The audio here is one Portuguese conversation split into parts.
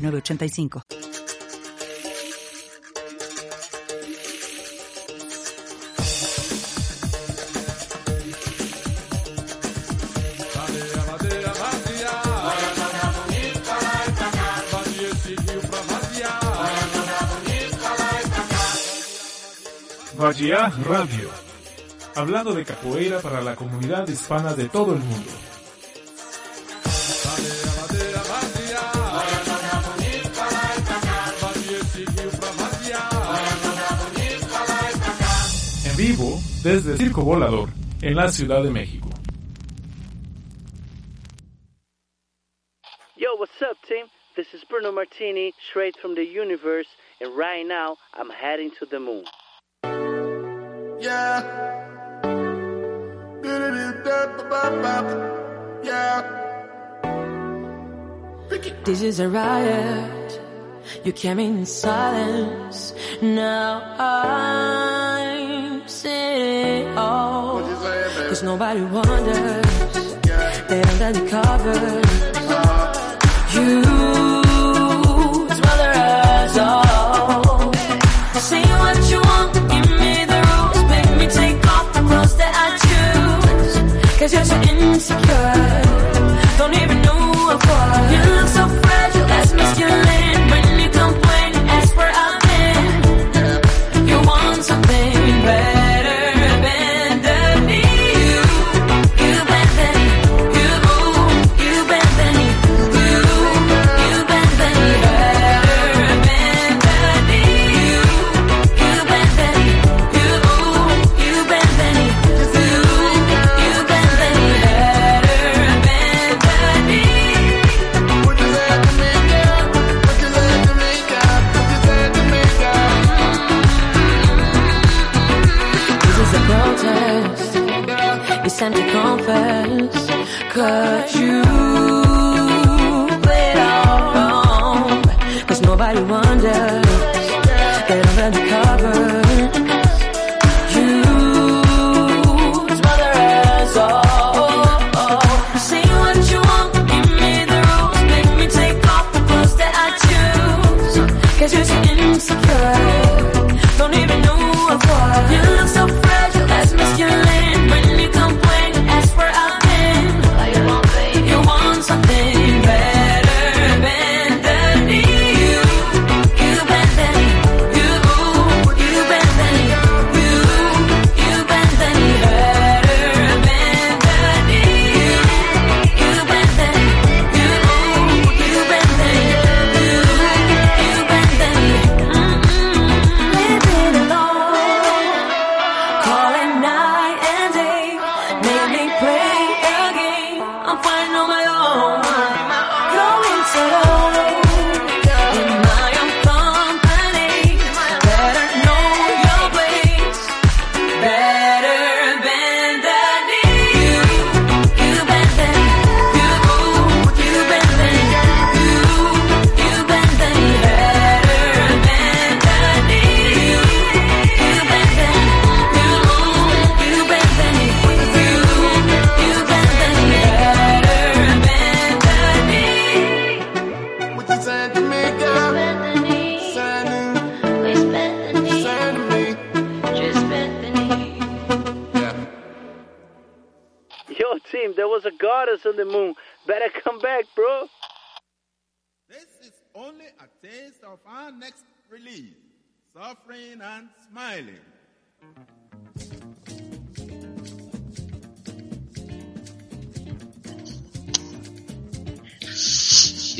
906985. Vadiá Radio, hablando de capoeira para la comunidad hispana de todo el mundo. Vivo desde Circo Volador, en la Ciudad de México. Yo, what's up, team? This is Bruno Martini, straight from the universe, and right now I'm heading to the moon. Yeah. Yeah. This is a riot. You came in silence. Now I'm saying, oh, cause nobody wonders. They under the covers. You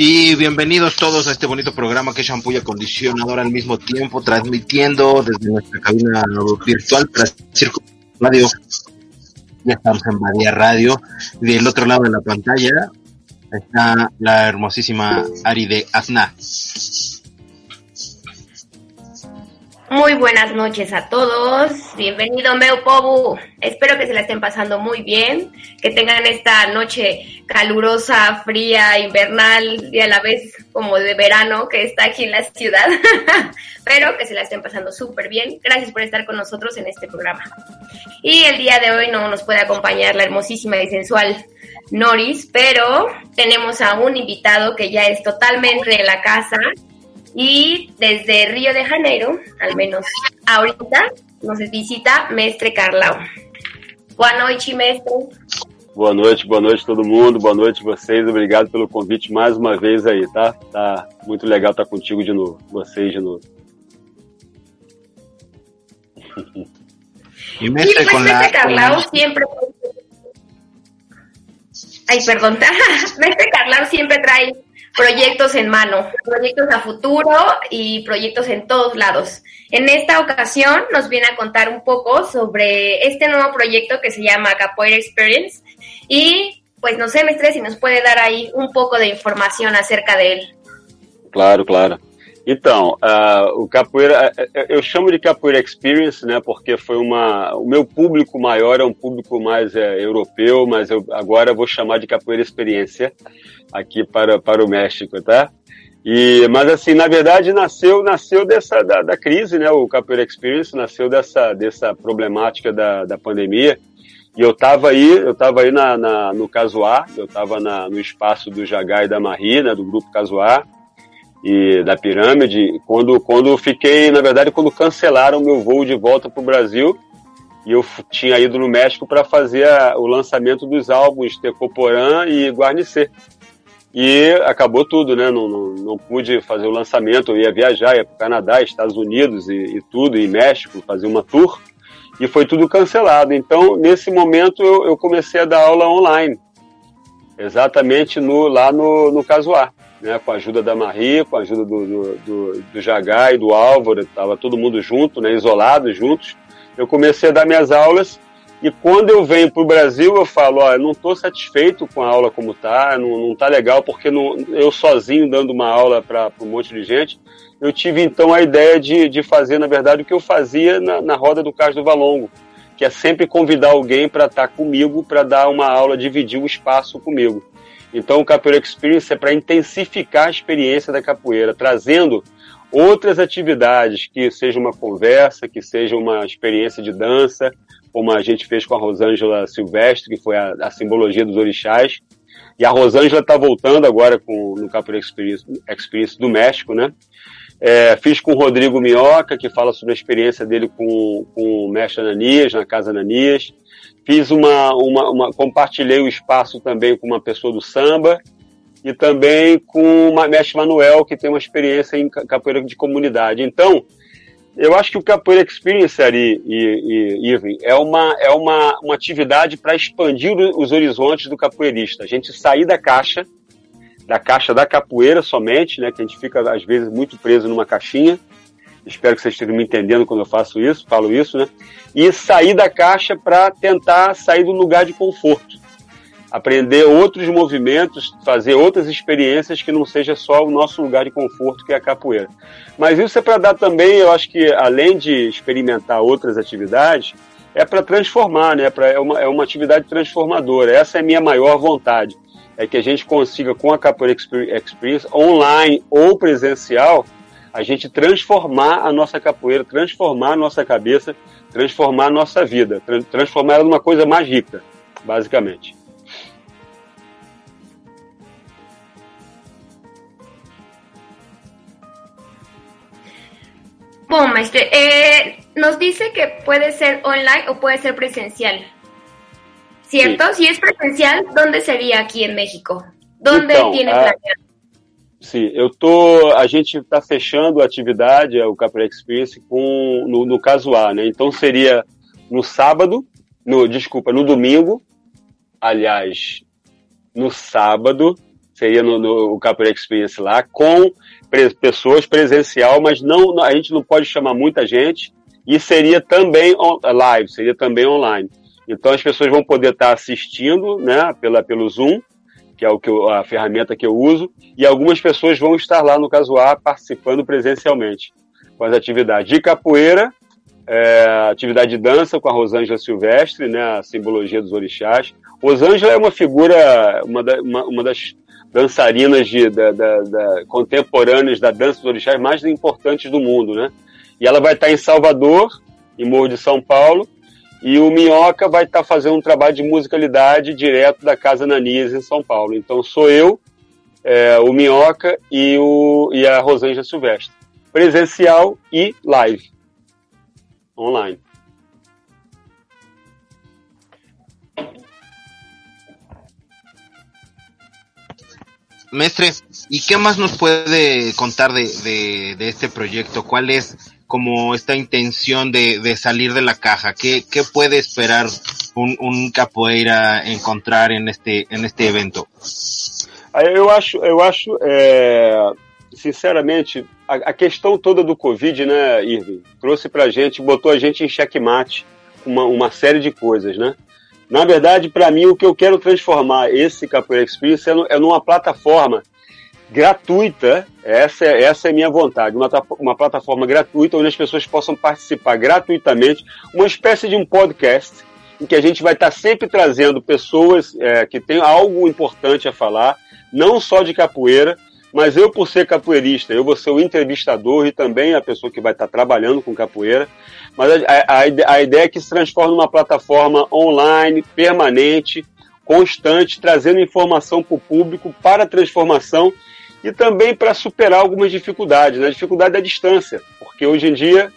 Y bienvenidos todos a este bonito programa que es Shampoo y Acondicionador al mismo tiempo, transmitiendo desde nuestra cabina virtual Circo Radio. Ya estamos en Badía Radio. Del otro lado de la pantalla está la hermosísima Ari de Azna. Muy buenas noches a todos. Bienvenido Meu Pobu. Espero que se la estén pasando muy bien, que tengan esta noche calurosa, fría, invernal y a la vez como de verano que está aquí en la ciudad. Pero que se la estén pasando súper bien. Gracias por estar con nosotros en este programa. Y el día de hoy no nos puede acompañar la hermosísima y sensual Noris, pero tenemos a un invitado que ya es totalmente de la casa y desde Río de Janeiro, al menos ahorita, nos visita Mestre Carlau. Boa noite, mestre. Boa noite, boa noite todo mundo, boa noite vocês, obrigado pelo convite mais uma vez aí, tá? Tá muito legal estar contigo de novo, vocês de novo. Y Y Mestre pues la, Mestre con Carlau la- siempre... Ay, perdón. Mestre Carlau siempre trae proyectos en mano, proyectos a futuro y proyectos en todos lados. En esta ocasión nos viene a contar un poco sobre este nuevo proyecto que se llama Capoeira Experience y pues no sé, si nos puede dar ahí un poco de información acerca de él. Claro, claro. Então, ah, o capoeira, eh, eh, eu chamo de capoeira experience, né? Porque foi uma, o meu público maior é um público mais eh, europeu, mas eu agora vou chamar de capoeira experiência aqui para, para o México, tá? E, mas assim, na verdade, nasceu, nasceu dessa da, da crise, né? O capoeira experience nasceu dessa, dessa problemática da, da pandemia. E eu estava aí, eu tava aí na, na, no Casuá, eu estava no espaço do Jagá e da Marie, né? Do grupo Casuá e da pirâmide, quando, quando fiquei, na verdade, quando cancelaram meu voo de volta para o Brasil, e eu tinha ido no México para fazer a- o lançamento dos álbuns Tecoporã e Guarnecer. E acabou tudo, né? Não, não, não pude fazer o lançamento, eu ia viajar, ia para o Canadá, Estados Unidos e, e tudo, e México, fazer uma tour, e foi tudo cancelado. Então, nesse momento, eu, eu comecei a dar aula online, exatamente no, lá no, no Casuá né, com a ajuda da Marie, com a ajuda do, do, do, do Jagá e do Álvaro, estava todo mundo junto, né, isolados juntos. Eu comecei a dar minhas aulas e quando eu venho para o Brasil, eu falo, ó, não estou satisfeito com a aula como tá, não, não tá legal, porque não, eu sozinho dando uma aula para um monte de gente, eu tive então a ideia de, de fazer, na verdade, o que eu fazia na, na roda do Cais do Valongo, que é sempre convidar alguém para estar comigo, para dar uma aula, dividir o espaço comigo. Então, o Capoeira Experience é para intensificar a experiência da capoeira, trazendo outras atividades, que seja uma conversa, que seja uma experiência de dança, como a gente fez com a Rosângela Silvestre, que foi a, a simbologia dos orixás. E a Rosângela está voltando agora com, no Capoeira Experience, Experience do México, né? É, fiz com o Rodrigo Minhoca, que fala sobre a experiência dele com, com o mestre Ananias, na Casa Ananias. Fiz uma, uma, uma, compartilhei o espaço também com uma pessoa do samba e também com o mestre Manuel, que tem uma experiência em capoeira de comunidade. Então, eu acho que o Capoeira Experience ali, e, e, Irving, é uma, é uma, uma atividade para expandir os horizontes do capoeirista. A gente sair da caixa, da caixa da capoeira somente, né, que a gente fica às vezes muito preso numa caixinha. Espero que vocês estejam me entendendo quando eu faço isso, falo isso, né? E sair da caixa para tentar sair do lugar de conforto. Aprender outros movimentos, fazer outras experiências que não seja só o nosso lugar de conforto, que é a capoeira. Mas isso é para dar também, eu acho que além de experimentar outras atividades, é para transformar, né? Pra, é, uma, é uma atividade transformadora. Essa é a minha maior vontade. É que a gente consiga, com a Capoeira Experience, online ou presencial, a gente transformar a nossa capoeira, transformar a nossa cabeça, transformar a nossa vida, tra transformar ela numa coisa mais rica, basicamente. Bom, maestre, eh, nos dice que puede ser online o puede ser presencial. ¿Cierto? Sí. Si es presencial, ¿dónde sería aquí en México? ¿Dónde então, tiene planeado? Sim, eu tô. A gente está fechando a atividade, o Capra Experience, com, no, no Casuá, né? Então seria no sábado, no, desculpa, no domingo, aliás, no sábado, seria no, no Capra Experience lá, com pre, pessoas presencial, mas não, a gente não pode chamar muita gente, e seria também on, live, seria também online. Então as pessoas vão poder estar assistindo, né, pela, pelo Zoom, que é o que eu, a ferramenta que eu uso, e algumas pessoas vão estar lá no caso A participando presencialmente com as atividades de capoeira, é, atividade de dança com a Rosângela Silvestre, né, a simbologia dos orixás. Rosângela é uma figura, uma, da, uma, uma das dançarinas de, da, da, da, contemporâneas da dança dos orixás mais importantes do mundo, né? E ela vai estar em Salvador, em Morro de São Paulo, e o Minhoca vai estar fazendo um trabalho de musicalidade direto da Casa Nanias em São Paulo. Então sou eu, é, o Minhoca e, o, e a Rosângela Silvestre. Presencial e live. Online. Mestre, ¿y qué más nos puede contar de, de, de este proyecto? ¿Cuál es como esta intención de, de salir de la caja? ¿Qué, qué puede esperar un, un capoeira encontrar en este, en este evento? Aí Eu acho, eu acho é, sinceramente, a, a questão toda do Covid, né, Irving, trouxe pra gente, botou a gente em xeque-mate uma, uma série de coisas, né? Na verdade, para mim, o que eu quero transformar esse Capoeira Experience é, é numa plataforma gratuita, essa é, essa é a minha vontade, uma, uma plataforma gratuita onde as pessoas possam participar gratuitamente, uma espécie de um podcast em que a gente vai estar sempre trazendo pessoas é, que têm algo importante a falar, não só de capoeira, mas eu, por ser capoeirista, eu vou ser o entrevistador e também a pessoa que vai estar trabalhando com capoeira. Mas a, a, a ideia é que se transforme numa plataforma online, permanente, constante, trazendo informação para o público, para a transformação e também para superar algumas dificuldades, né? A dificuldade da distância, porque hoje em dia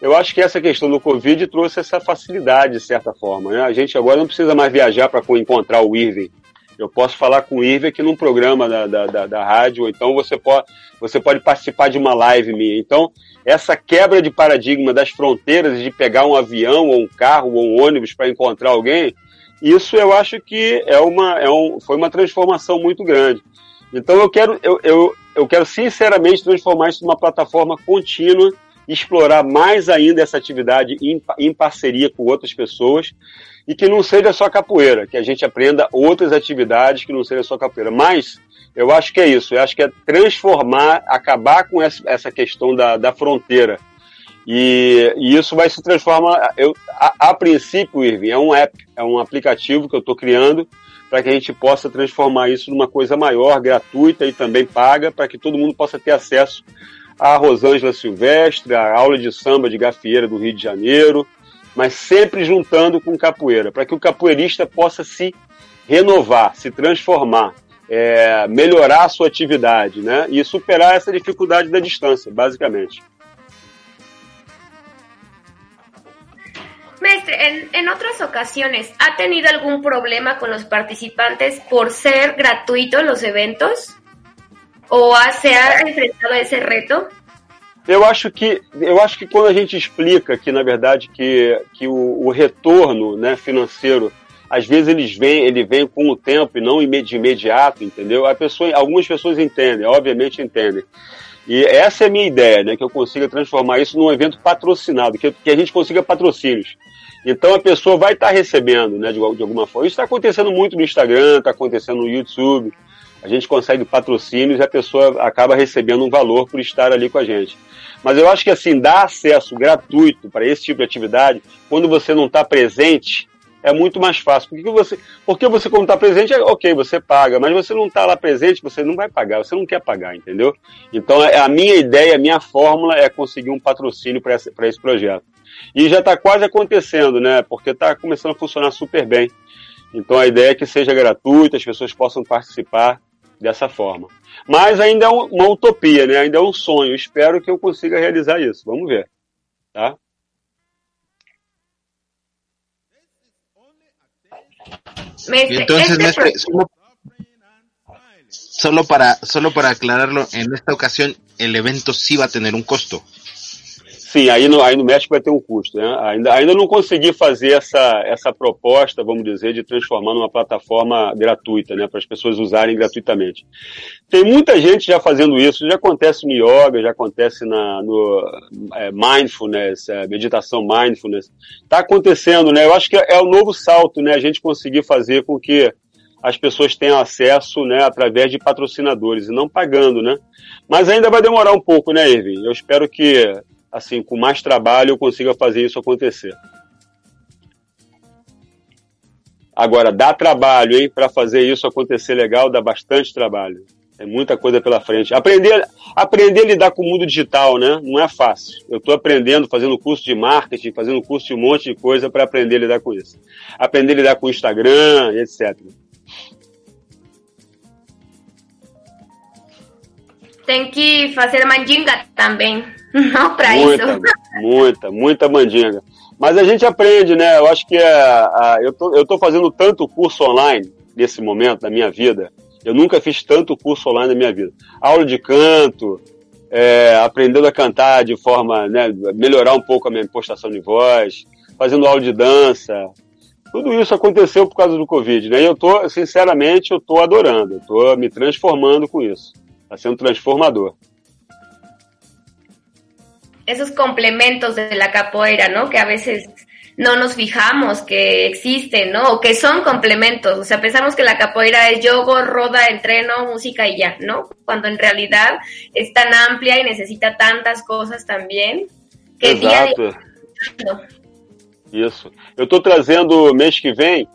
eu acho que essa questão do Covid trouxe essa facilidade, de certa forma. Né? A gente agora não precisa mais viajar para encontrar o Irving. Eu posso falar com o Irving aqui num programa da, da, da, da rádio, ou então você pode, você pode participar de uma live minha. Então, essa quebra de paradigma das fronteiras, de pegar um avião, ou um carro, ou um ônibus para encontrar alguém, isso eu acho que é uma, é um, foi uma transformação muito grande. Então eu quero, eu, eu, eu quero sinceramente transformar isso numa plataforma contínua, explorar mais ainda essa atividade em, em parceria com outras pessoas e que não seja só capoeira, que a gente aprenda outras atividades que não seja só capoeira. Mas eu acho que é isso, eu acho que é transformar, acabar com essa, questão da, da fronteira. E, e isso vai se transformar. Eu, a, a princípio, Irving, é um app, é um aplicativo que eu estou criando para que a gente possa transformar isso numa coisa maior, gratuita e também paga, para que todo mundo possa ter acesso à Rosângela Silvestre, à aula de samba de gafieira do Rio de Janeiro, mas sempre juntando com capoeira, para que o capoeirista possa se renovar, se transformar, é, melhorar a sua atividade, né? E superar essa dificuldade da distância, basicamente. Maestre, en, en otras ocasiones, ¿ha tenido algún problema con los participantes por ser gratuitos los eventos? ¿O se ha enfrentado a ese reto? Eu acho que eu acho que quando a gente explica que na verdade que, que o, o retorno né, financeiro às vezes eles vêm, ele vem com o tempo e não de imediato, entendeu? A pessoa, algumas pessoas entendem, obviamente entendem. E essa é a minha ideia, né? Que eu consiga transformar isso num evento patrocinado, que, que a gente consiga patrocínios. Então a pessoa vai estar recebendo, né, de, de alguma forma. Isso está acontecendo muito no Instagram, está acontecendo no YouTube. A gente consegue patrocínios e a pessoa acaba recebendo um valor por estar ali com a gente. Mas eu acho que assim, dar acesso gratuito para esse tipo de atividade, quando você não está presente, é muito mais fácil. Porque você, porque você quando está presente, é ok, você paga, mas você não está lá presente, você não vai pagar, você não quer pagar, entendeu? Então é- a minha ideia, a minha fórmula é conseguir um patrocínio para esse, esse projeto. E já está quase acontecendo, né? Porque está começando a funcionar super bem. Então a ideia é que seja gratuito, as pessoas possam participar dessa forma. Mas ainda é um- uma utopia, né? Ainda é um sonho. Espero que eu consiga realizar isso. Vamos ver. Tá? Entonces, este solo para, solo para aclararlo, en esta ocasión el evento sí va a tener un costo. Sim, aí no, aí no México vai ter um custo. Né? Ainda, ainda não consegui fazer essa, essa proposta, vamos dizer, de transformar numa plataforma gratuita, né? para as pessoas usarem gratuitamente. Tem muita gente já fazendo isso, já acontece no yoga, já acontece na, no é, mindfulness, é, meditação mindfulness. Está acontecendo, né? Eu acho que é o novo salto, né? A gente conseguir fazer com que as pessoas tenham acesso, né, através de patrocinadores e não pagando, né? Mas ainda vai demorar um pouco, né, Irving? Eu espero que, assim, com mais trabalho eu consiga fazer isso acontecer. Agora, dá trabalho, hein? Para fazer isso acontecer legal, dá bastante trabalho. É muita coisa pela frente. Aprender, aprender a lidar com o mundo digital, né? Não é fácil. Eu estou aprendendo, fazendo curso de marketing, fazendo curso de um monte de coisa para aprender a lidar com isso. Aprender a lidar com o Instagram, etc. Tem que fazer mandinga também. Não isso. Muita, muita, muita mandinga. Mas a gente aprende, né? Eu acho que é, a- eu, tô, eu tô fazendo tanto curso online nesse momento da minha vida. Eu nunca fiz tanto curso online na minha vida. Aula de canto, é, aprendendo a cantar de forma, né, melhorar um pouco a minha impostação de voz, fazendo aula de dança. Tudo isso aconteceu por causa do Covid, né? E eu tô, sinceramente, eu tô adorando. Eu tô me transformando com isso. Tá sendo transformador. Esos complementos de la capoeira, ¿no? Que a veces no nos fijamos que existen, ¿no? O que son complementos. O sea, pensamos que la capoeira es yoga, roda, entreno, música y ya, ¿no? Cuando en realidad es tan amplia y necesita tantas cosas también que día a día. Isso. Eu estou trazendo mês que vem,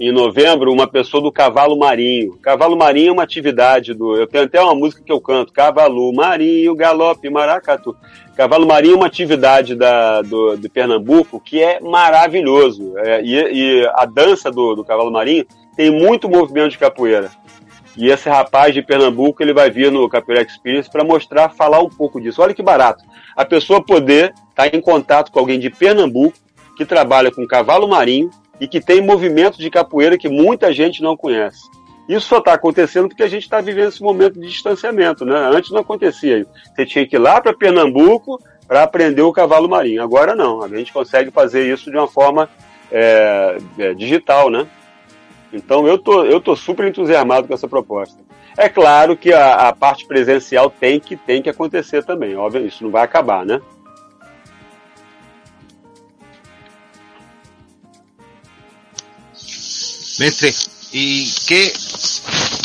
em novembro, uma pessoa do cavalo marinho. Cavalo marinho é uma atividade do. Eu tenho até uma música que eu canto: Cavalo marinho, galope, maracatu. Cavalo marinho é uma atividade da, do, de Pernambuco que é maravilhoso. É, e, e a dança do, do cavalo marinho tem muito movimento de capoeira. E esse rapaz de Pernambuco ele vai vir no Capoeira Experience para mostrar, falar um pouco disso. Olha que barato. A pessoa poder estar em contato com alguém de Pernambuco que trabalha com cavalo marinho e que tem movimentos de capoeira que muita gente não conhece. Isso só está acontecendo porque a gente está vivendo esse momento de distanciamento, né? Antes não acontecia. Você tinha que ir lá para Pernambuco para aprender o cavalo marinho. Agora não, a gente consegue fazer isso de uma forma é, é, digital, né? Então eu tô, eu tô super entusiasmado com essa proposta. É claro que a, a parte presencial tem que, tem que acontecer também, óbvio, isso não vai acabar, né? Mestre, ¿y qué?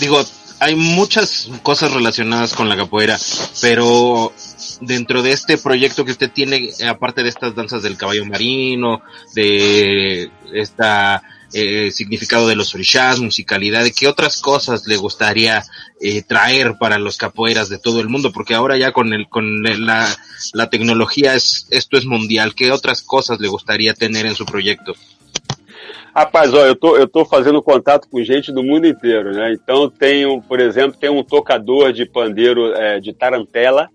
Digo, hay muchas cosas relacionadas con la capoeira, pero dentro de este proyecto que usted tiene, aparte de estas danzas del caballo marino, de esta eh, significado de los orishas, musicalidad, ¿qué otras cosas le gustaría eh, traer para los capoeiras de todo el mundo? Porque ahora ya con el con la, la tecnología es esto es mundial. ¿Qué otras cosas le gustaría tener en su proyecto? Rapaz, ó, eu tô, eu tô fazendo contato com gente do mundo inteiro, né? Então tem, um, por exemplo, tem um tocador de pandeiro é, de tarantela,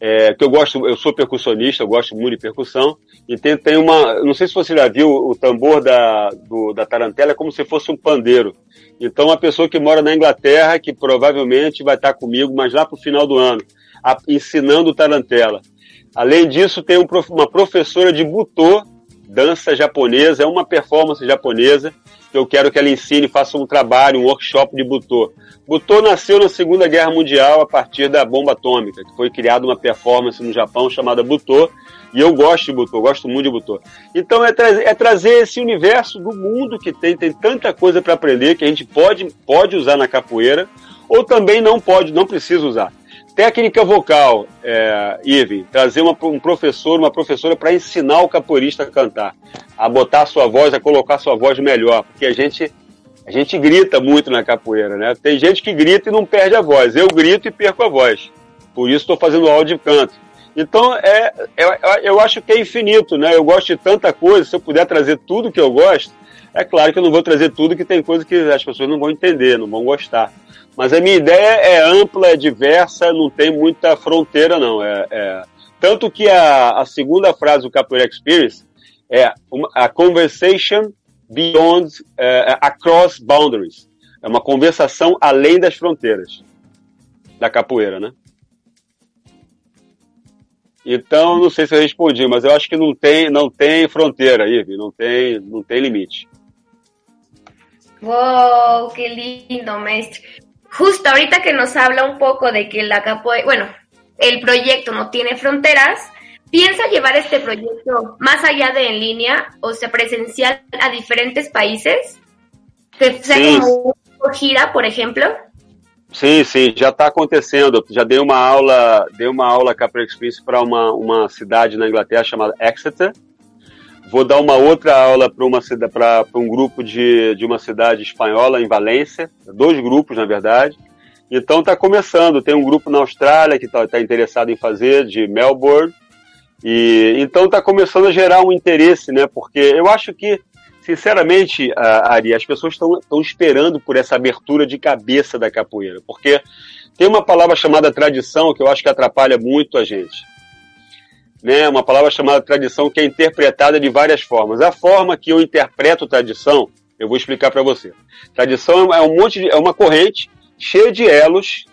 é, que eu gosto, eu sou percussionista, eu gosto muito de percussão, e tem, tem uma, não sei se você já viu o tambor da, do, da tarantela, é como se fosse um pandeiro. Então uma pessoa que mora na Inglaterra, que provavelmente vai estar comigo, mas lá pro final do ano, a- ensinando tarantela. Além disso, tem um uma professora de butô, dança japonesa, é uma performance japonesa, que eu quero que ela ensine, faça um trabalho, um workshop de butô. Butô nasceu na Segunda Guerra Mundial a partir da bomba atômica, que foi criada uma performance no Japão chamada butô, e eu gosto de butô, gosto muito de butô. Então é, tra é trazer esse universo do mundo que tem, tem tanta coisa para aprender que a gente pode, pode usar na capoeira, ou também não pode, não precisa usar. Técnica vocal, é, Ive, trazer uma, um professor, uma professora para ensinar o capoeirista a cantar, a botar a sua voz, a colocar a sua voz melhor, porque a gente a gente grita muito na capoeira, né? Tem gente que grita e não perde a voz. Eu grito e perco a voz. Por isso estou fazendo aula de canto. Então, é, é, eu acho que é infinito, né? Eu gosto de tanta coisa. Se eu puder trazer tudo que eu gosto, é claro que eu não vou trazer tudo que tem coisa que as pessoas não vão entender, não vão gostar. Mas a minha ideia é ampla, é diversa, não tem muita fronteira, não. É, é... Tanto que a, a segunda frase do Capoeira Experience é uma, a conversation beyond, uh, across boundaries. É uma conversação além das fronteiras da capoeira, né? Então, não sei se eu respondi, mas eu acho que não tem, não tem fronteira, Ive, não tem, não tem limite. Wow, qué lindo, maestro. Justo ahorita que nos habla un poco de que la capoeira, bueno, el proyecto no tiene fronteras, ¿piensa llevar este proyecto más allá de en línea, o sea, presencial a diferentes países? Que sea Sí. como gira, por ejemplo? Sim, sim, já está acontecendo. Já dei uma aula, dei uma aula Capoeira Experience para uma, uma cidade na Inglaterra chamada Exeter. Vou dar uma outra aula para um grupo de, de uma cidade espanhola em Valência, dois grupos na verdade. Então está começando. Tem um grupo na Austrália que está tá interessado em fazer de Melbourne. E então está começando a gerar um interesse, né? Porque eu acho que sinceramente, Ari, as pessoas estão esperando por essa abertura de cabeça da capoeira, porque tem uma palavra chamada tradição que eu acho que atrapalha muito a gente. Né? Uma palavra chamada tradição que é interpretada de várias formas. A forma que eu interpreto tradição, eu vou explicar para você. Tradição é um monte de, é uma corrente cheia de elos,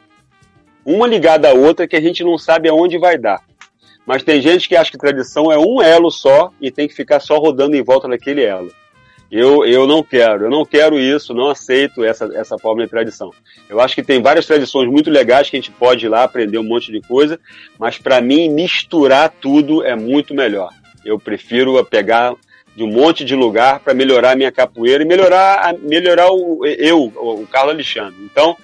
uma ligada à outra que a gente não sabe aonde vai dar. Mas tem gente que acha que tradição é um elo só e tem que ficar só rodando em volta daquele elo. Eu, eu não quero, eu não quero isso, não aceito essa, essa forma de tradição. Eu acho que tem várias tradições muito legais que a gente pode ir lá aprender um monte de coisa, mas para mim misturar tudo é muito melhor. Eu prefiro pegar de um monte de lugar para melhorar a minha capoeira e melhorar, melhorar o, eu, o Carlos Alexandre. Então,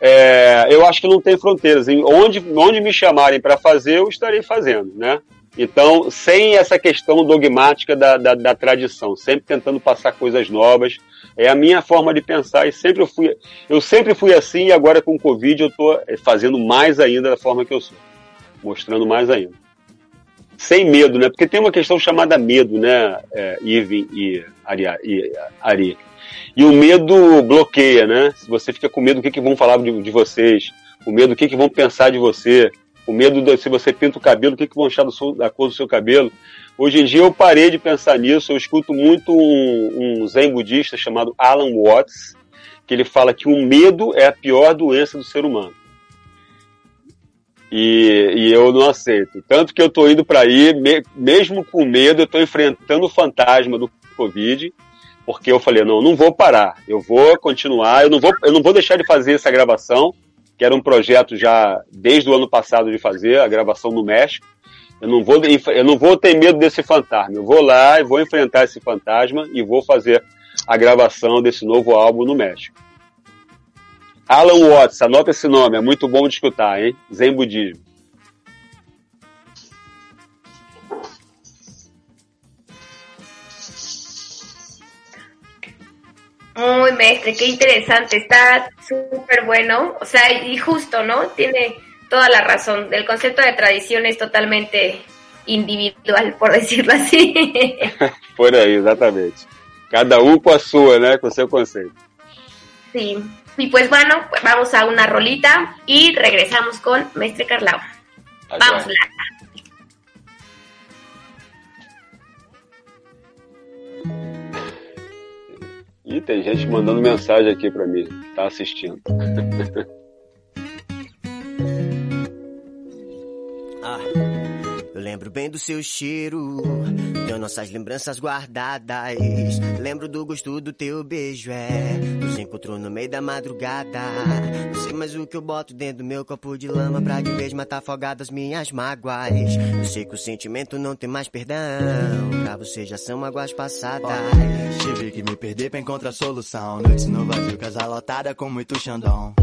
é, eu acho que não tem fronteiras. Onde, onde me chamarem para fazer, eu estarei fazendo, né? Então, sem essa questão dogmática da, da, da, tradição, sempre tentando passar coisas novas, é a minha forma de pensar e sempre eu fui, eu sempre fui assim e agora com o Covid eu estou fazendo mais ainda da forma que eu sou, mostrando mais ainda. Sem medo, né? Porque tem uma questão chamada medo, né, é, e Ari, e Ari. E o medo bloqueia, né? Se você fica com medo do que, que vão falar de, de vocês, o medo do que, que vão pensar de você, o medo de se você pinta o cabelo, o que, que vão achar seu, da cor do seu cabelo. Hoje em dia eu parei de pensar nisso, eu escuto muito um, um zen budista chamado Alan Watts, que ele fala que o medo é a pior doença do ser humano. E, e eu não aceito. Tanto que eu estou indo para aí, me, mesmo com medo, eu estou enfrentando o fantasma do Covid, porque eu falei, não, não vou parar, eu vou continuar, eu não vou, eu não vou deixar de fazer essa gravação, que era um projeto já desde o ano passado de fazer, a gravação no México. Eu não vou, eu não vou ter medo desse fantasma. Eu vou lá e vou enfrentar esse fantasma e vou fazer a gravação desse novo álbum no México. Alan Watts, anota esse nome, é muito bom de escutar, hein? Zen Budismo. Muy mestre, qué interesante, está súper bueno, o sea, y justo, ¿no? Tiene toda la razón. El concepto de tradición es totalmente individual, por decirlo así. por aí, exatamente. Cada um com a sua, né? Com seu conceito. Sí. Y pues bueno, pues vamos a una rolita y regresamos con Mestre Carlao. Vamos, Lata. Ih, tem gente mandando mensagem aqui para mim, tá assistindo. ah, lembro bem do seu cheiro, tenho nossas lembranças guardadas. Lembro do gosto do teu beijo, é. Nos encontrou no meio da madrugada. Não sei mais o que eu boto dentro do meu copo de lama pra de vez matar afogadas minhas mágoas. Eu sei que o sentimento não tem mais perdão. Pra você já são mágoas passadas. Tive que me perder pra encontrar solução. Noites no vazio, casa lotada com muito xandão.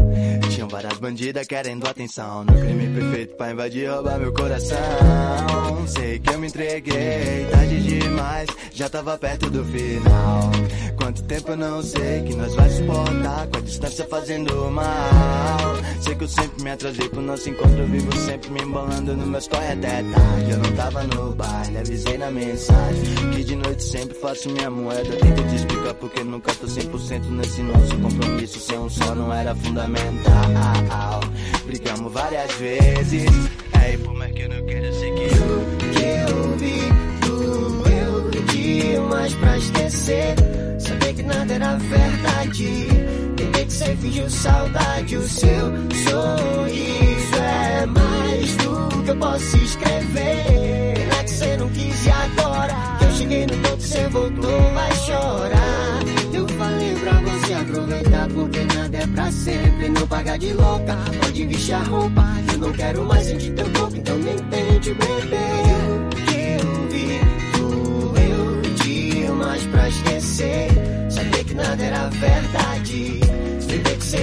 Tinham várias bandidas querendo atenção. No crime perfeito pra invadir roubar meu coração. Sei que eu me entreguei, tarde demais, já tava perto do final. Quanto tempo eu não sei que nós vai suportar com a distância fazendo mal. Sei que eu sempre me atrasei pro nosso encontro, vivo sempre me embolando no meus corre até tarde. Eu não tava no baile, avisei na mensagem que de noite sempre faço minha moeda. Tento te explicar porque nunca tô 100% nesse nosso compromisso. Ser um só não era fundamental. Brigamos várias vezes, é por mais que eu não queira, eu sei que eu vi doeu demais pra esquecer. Saber que nada era verdade. Entender que você fingiu saudade. O seu sorriso é mais do que eu posso escrever. Pena que você não quis e agora. Que eu cheguei no ponto, você voltou, vai chorar. Aproveitar porque nada é pra sempre. Não pagar de louca, pode vestir a roupa. Eu não quero mais sentir teu corpo, então nem tente beber. Que eu vi doeu demais pra esquecer. Saber que nada era verdade.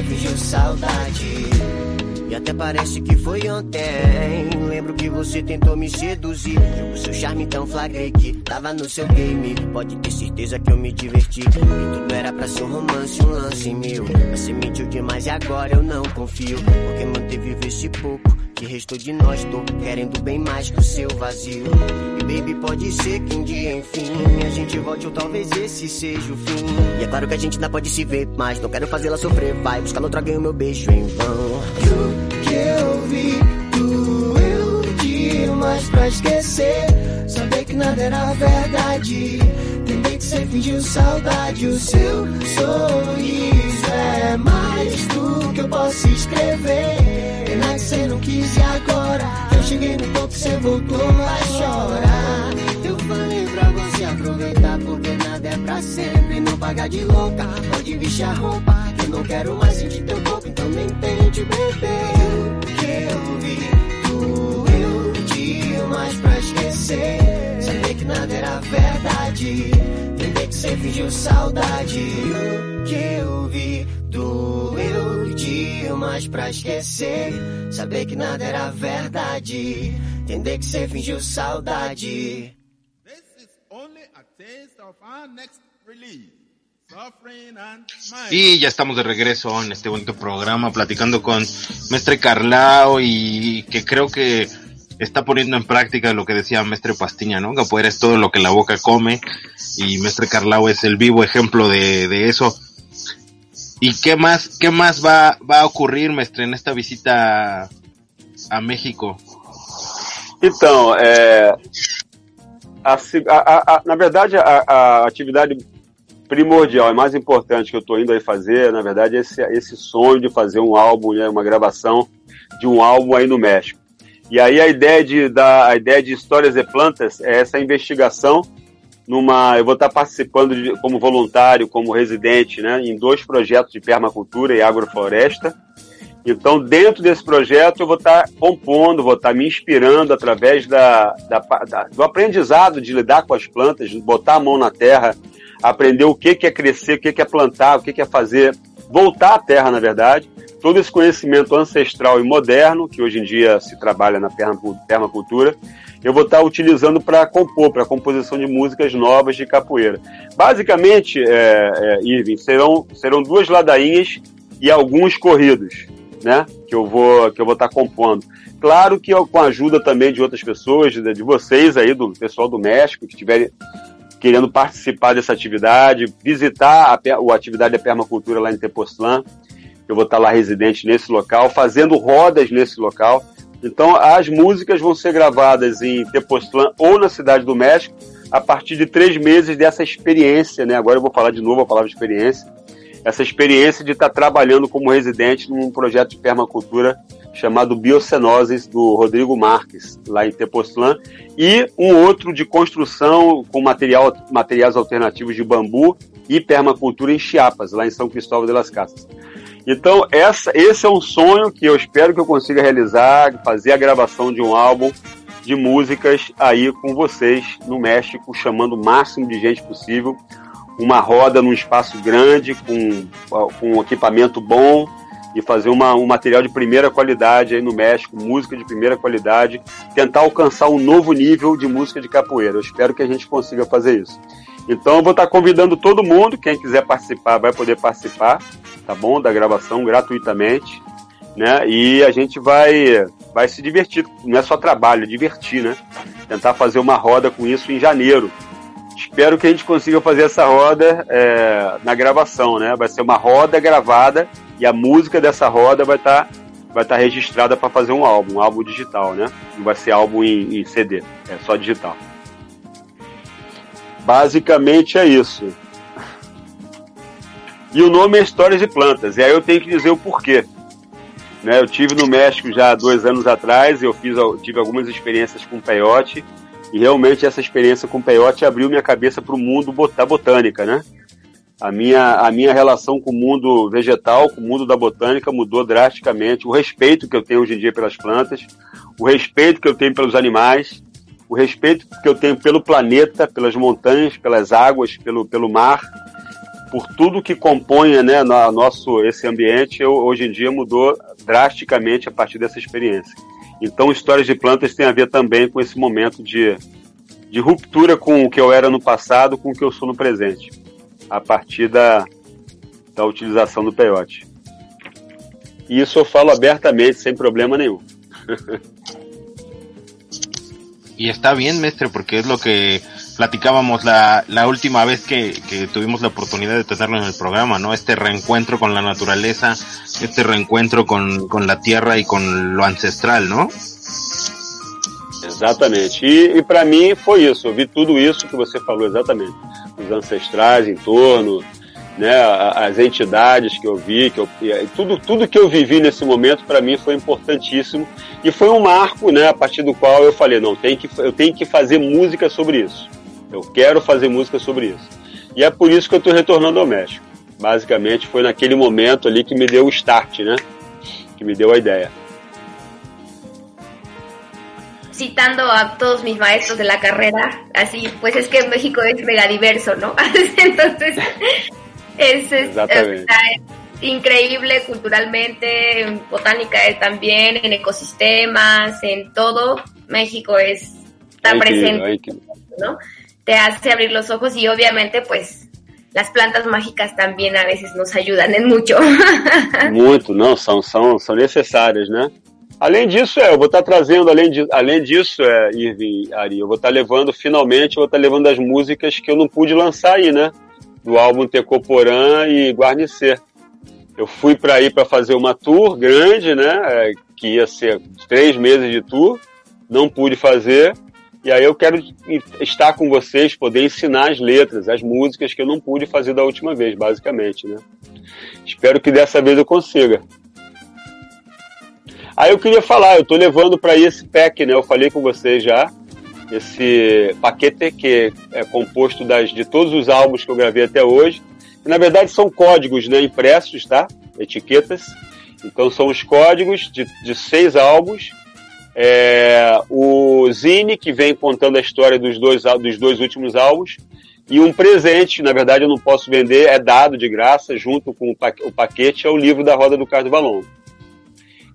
fingiu saudade. Até parece que foi ontem. Lembro que você tentou me seduzir. Jogo seu charme então flagrei que tava no seu game. Pode ter certeza que eu me diverti. E tudo era pra ser um romance, um lance mil. Mas você mentiu demais e agora eu não confio. Porque manteve esse pouco que restou de nós. Tô querendo bem mais que o seu vazio. E baby, pode ser que um dia, enfim, a gente volte ou talvez esse seja o fim. E é claro que a gente ainda pode se ver, mas não quero fazê-la sofrer. Vai buscar outra alguém o meu beijo em vão. E o que eu vi doeu demais pra esquecer. Saber que nada era verdade. Entender que você fingiu saudade. O seu sorriso é mais do que eu posso escrever. Que você não quis e agora eu cheguei no ponto você voltou a chorar. Eu falei pra você aproveitar porque nada é pra sempre. Não pagar de louca, pode vestir a roupa. Eu não quero mais sentir teu corpo, então nem tente beber. Que eu vi doeu demais pra esquecer. Saber que nada era verdade. Entender que você fingiu saudade. O que eu vi doeu demais pra esquecer. Saber que nada era verdade. Entender que você fingiu saudade. This is only a taste of our next release. Suffering and Smiling. Y ya estamos de regreso en este bonito programa platicando con Mestre Carlao y que creo que está poniendo en práctica lo que decía Mestre Pastiña, ¿no? Capoeira es todo lo que la boca come y Mestre Carlao es el vivo ejemplo de, de eso. ¿Y qué más, qué más va, va a ocurrir, Mestre, en esta visita a México? Então, é, a a- a- na verdade, a atividade primordial e mais importante que eu estou indo aí fazer, na verdade, é esse, esse sonho de fazer um álbum, né, uma gravação de um álbum aí no México. E aí a ideia de, da, a ideia de Histórias e Plantas é essa investigação numa, eu vou estar participando de- como voluntário, como residente, né, em dois projetos de permacultura e agrofloresta. Então, dentro desse projeto, eu vou estar compondo, vou estar me inspirando através da, da- da- do aprendizado de lidar com as plantas, botar a mão na terra, aprender o que, que é crescer, o que, que é plantar, o que, que é fazer, voltar à terra, na verdade. Todo esse conhecimento ancestral e moderno, que hoje em dia se trabalha na permacu- permacultura, eu vou estar utilizando para compor, para composição de músicas novas de capoeira. Basicamente, é, é, Irving, serão, serão duas ladainhas e alguns corridos né? Que eu vou que eu vou estar compondo. Claro que eu, com a ajuda também de outras pessoas, de, de vocês aí, do pessoal do México, que estiverem querendo participar dessa atividade, visitar a, a atividade da permacultura lá em Tepoztlán. Eu vou estar lá residente nesse local, fazendo rodas nesse local. Então, as músicas vão ser gravadas em Tepoztlán ou na cidade do México a partir de três meses dessa experiência, né? Agora eu vou falar de novo a palavra experiência essa experiência de estar trabalhando como residente num projeto de permacultura chamado Biocenoses, do Rodrigo Marques, lá em Tepoztlán, e um outro de construção com material, materiais alternativos de bambu e permacultura em Chiapas, lá em São Cristóvão de las Casas. Então, essa, esse é um sonho que eu espero que eu consiga realizar, fazer a gravação de um álbum de músicas aí com vocês no México, chamando o máximo de gente possível, uma roda num espaço grande, com, com um equipamento bom e fazer uma, um material de primeira qualidade aí no México, música de primeira qualidade, tentar alcançar um novo nível de música de capoeira. Eu espero que a gente consiga fazer isso. Então eu vou estar convidando todo mundo, quem quiser participar vai poder participar, tá bom? Da gravação gratuitamente, né? E a gente vai vai se divertir, não é só trabalho, é divertir, né? Tentar fazer uma roda com isso em janeiro. Espero que a gente consiga fazer essa roda é, na gravação, né? Vai ser uma roda gravada e a música dessa roda vai estar vai estar registrada para fazer um álbum, um álbum digital, né? Não vai ser álbum em, em CD, é só digital. Basicamente é isso. E o nome é Histórias de Plantas. E aí eu tenho que dizer o porquê. Né, eu tive no México já há dois anos atrás, eu fiz, tive algumas experiências com peiote, e realmente essa experiência com peiote abriu minha cabeça para o mundo da botânica, né? A minha, a minha relação com o mundo vegetal, com o mundo da botânica mudou drasticamente. O respeito que eu tenho hoje em dia pelas plantas, o respeito que eu tenho pelos animais, o respeito que eu tenho pelo planeta, pelas montanhas, pelas águas, pelo, pelo mar, por tudo que compõe né, no, nosso, esse ambiente, eu, hoje em dia mudou drasticamente a partir dessa experiência. Então, Histórias de Plantas tem a ver também com esse momento de, de ruptura com o que eu era no passado, com o que eu sou no presente, a partir da, da utilização do peiote. E isso eu falo abertamente, sem problema nenhum. Y está bien, mestre, porque es lo que platicábamos la, la última vez que, que tuvimos la oportunidad de tenerlo en el programa, ¿no? Este reencuentro con la naturaleza, este reencuentro con, con la tierra y con lo ancestral, ¿no? Exatamente. E, e para mim foi isso. Eu vi tudo isso que você falou exatamente. Os ancestrais em torno, né, as entidades que eu vi, que eu, tudo, tudo que eu vivi nesse momento para mim foi importantíssimo e foi um marco, né, a partir do qual eu falei não, tem que, eu tenho que fazer música sobre isso. Eu quero fazer música sobre isso. E é por isso que eu estou retornando ao México. Basicamente foi naquele momento ali que me deu o start, né, que me deu a ideia. citando a todos mis maestros de la carrera, así, pues es que México es megadiverso, ¿no? Entonces, es, es- Exactamente. o sea, es increíble culturalmente, en botánica también, en ecosistemas, en todo. México es está incrível, presente, incrível. ¿no? Te hace abrir los ojos y obviamente, pues, las plantas mágicas también a veces nos ayudan en mucho. Muito, não, são, são, são necessárias, né? Além disso, é, eu vou estar trazendo, além, de, além disso, é, Irving, Ari, eu vou estar levando, finalmente, eu vou estar levando as músicas que eu não pude lançar aí, né? Do álbum Tecoporã e Guarnecer. Eu fui para ir para fazer uma tour grande, né? é, que ia ser três meses de tour, não pude fazer. E aí eu quero estar com vocês, poder ensinar as letras, as músicas que eu não pude fazer da última vez, basicamente, né? Espero que dessa vez eu consiga. Aí eu queria falar, eu tô levando para esse pack, né? Eu falei com vocês já. Esse paquete que é composto das, de todos os álbuns que eu gravei até hoje. E, na verdade são códigos né, impressos, tá? Etiquetas. Então são os códigos de, de seis álbuns. É, o Zine, que vem contando a história dos dois, dos dois últimos álbuns. E um presente, na verdade eu não posso vender, é dado de graça, junto com o, pa- o paquete, é o livro da Roda do Cardo Balão.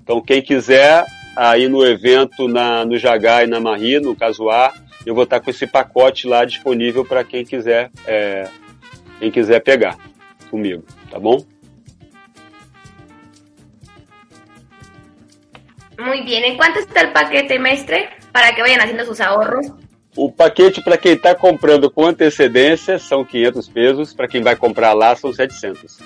Então, quem quiser aí no evento na, no Jagá e na Marri, no Casuar, eu vou estar com esse pacote lá disponível para quem quiser é, quem quiser pegar comigo, tá bom? Muy bien, ¿en cuánto está el paquete, maestre? Para que vayan haciendo sus ahorros. O paquete para quem está comprando com antecedência são 500 pesos, para quem vai comprar lá são 700.